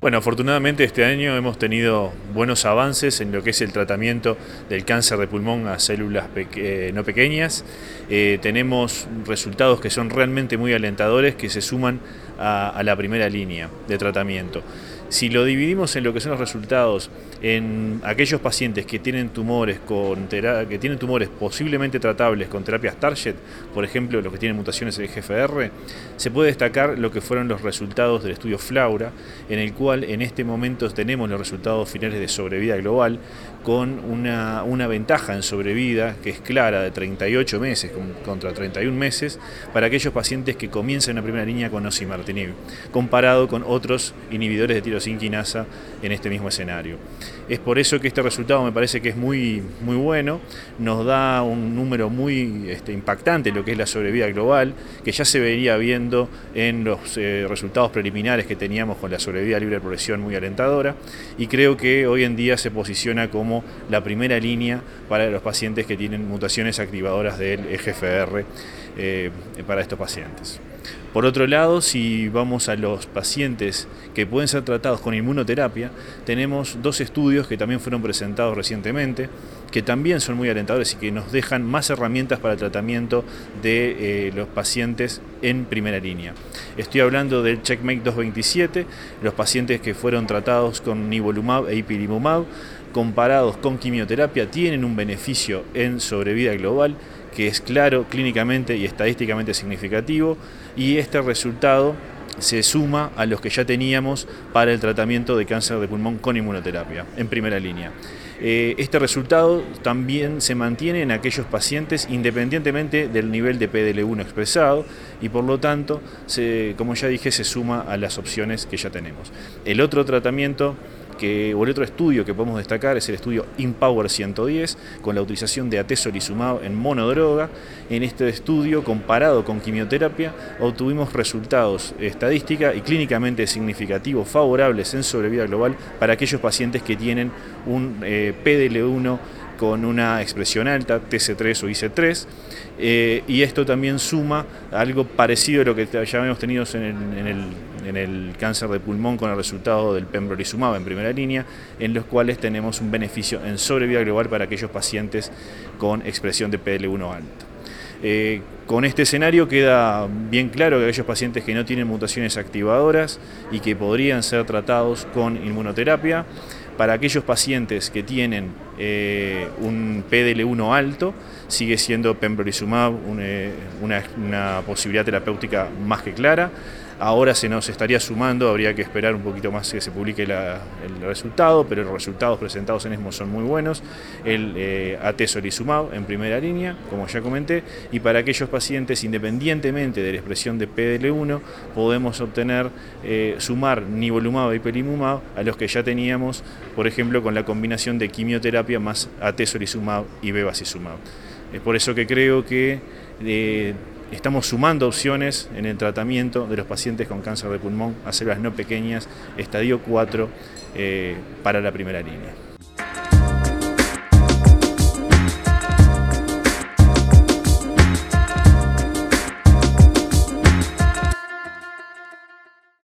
Bueno, afortunadamente este año hemos tenido buenos avances en lo que es el tratamiento del cáncer de pulmón a células eh, no pequeñas. Eh, tenemos resultados que son realmente muy alentadores que se suman a la primera línea de tratamiento. Si lo dividimos en lo que son los resultados en aquellos pacientes que tienen tumores con que tienen tumores posiblemente tratables con terapias target, por ejemplo, los que tienen mutaciones en el GFR, se puede destacar lo que fueron los resultados del estudio Flaura, en el cual en este momento tenemos los resultados finales de sobrevida global con una, una ventaja en sobrevida que es clara de 38 meses contra 31 meses para aquellos pacientes que comienzan en la primera línea con comparado con otros inhibidores de tirosinquinasa en este mismo escenario. Es por eso que este resultado me parece que es muy, muy bueno, nos da un número muy este, impactante lo que es la sobrevida global, que ya se vería viendo en los eh, resultados preliminares que teníamos con la sobrevida libre de progresión muy alentadora, y creo que hoy en día se posiciona como la primera línea para los pacientes que tienen mutaciones activadoras del EGFR eh, para estos pacientes. Por otro lado, si vamos a los pacientes que pueden ser tratados con inmunoterapia, tenemos dos estudios que también fueron presentados recientemente, que también son muy alentadores y que nos dejan más herramientas para el tratamiento de eh, los pacientes en primera línea. Estoy hablando del Checkmate 227, los pacientes que fueron tratados con nivolumab e ipilimumab, comparados con quimioterapia, tienen un beneficio en sobrevida global que es claro clínicamente y estadísticamente significativo y este resultado se suma a los que ya teníamos para el tratamiento de cáncer de pulmón con inmunoterapia en primera línea. Eh, este resultado también se mantiene en aquellos pacientes independientemente del nivel de PDL1 expresado y por lo tanto, como ya dije, se suma a las opciones que ya tenemos. El otro tratamiento que, el otro estudio que podemos destacar es el estudio Empower 110 con la utilización de atezolizumab en monodroga. En este estudio, comparado con quimioterapia, obtuvimos resultados estadística y clínicamente significativos favorables en sobrevida global para aquellos pacientes que tienen un eh, PDL1 con una expresión alta, TC3 o IC3, eh, y esto también suma algo parecido a lo que ya habíamos tenido en el, cáncer de pulmón con el resultado del pembrolizumab en primera línea, en los cuales tenemos un beneficio en sobrevida global para aquellos pacientes con expresión de PL1 alta. Eh, con este escenario queda bien claro que aquellos pacientes que no tienen mutaciones activadoras y que podrían ser tratados con inmunoterapia, para aquellos pacientes que tienen eh, un PDL1 alto, sigue siendo pembrolizumab eh, una posibilidad terapéutica más que clara. Ahora se nos estaría sumando, habría que esperar un poquito más que se publique el resultado, pero los resultados presentados en ESMO son muy buenos. El eh, atezolizumab en primera línea, como ya comenté, y para aquellos pacientes, independientemente de la expresión de PDL1, podemos obtener, eh, sumar nivolumab y pelimumab a los que ya teníamos, por ejemplo, con la combinación de quimioterapia más atezolizumab y bevacizumab. Es por eso que creo que eh, Estamos sumando opciones en el tratamiento de los pacientes con cáncer de pulmón a células no pequeñas, estadio 4, eh, para la primera línea.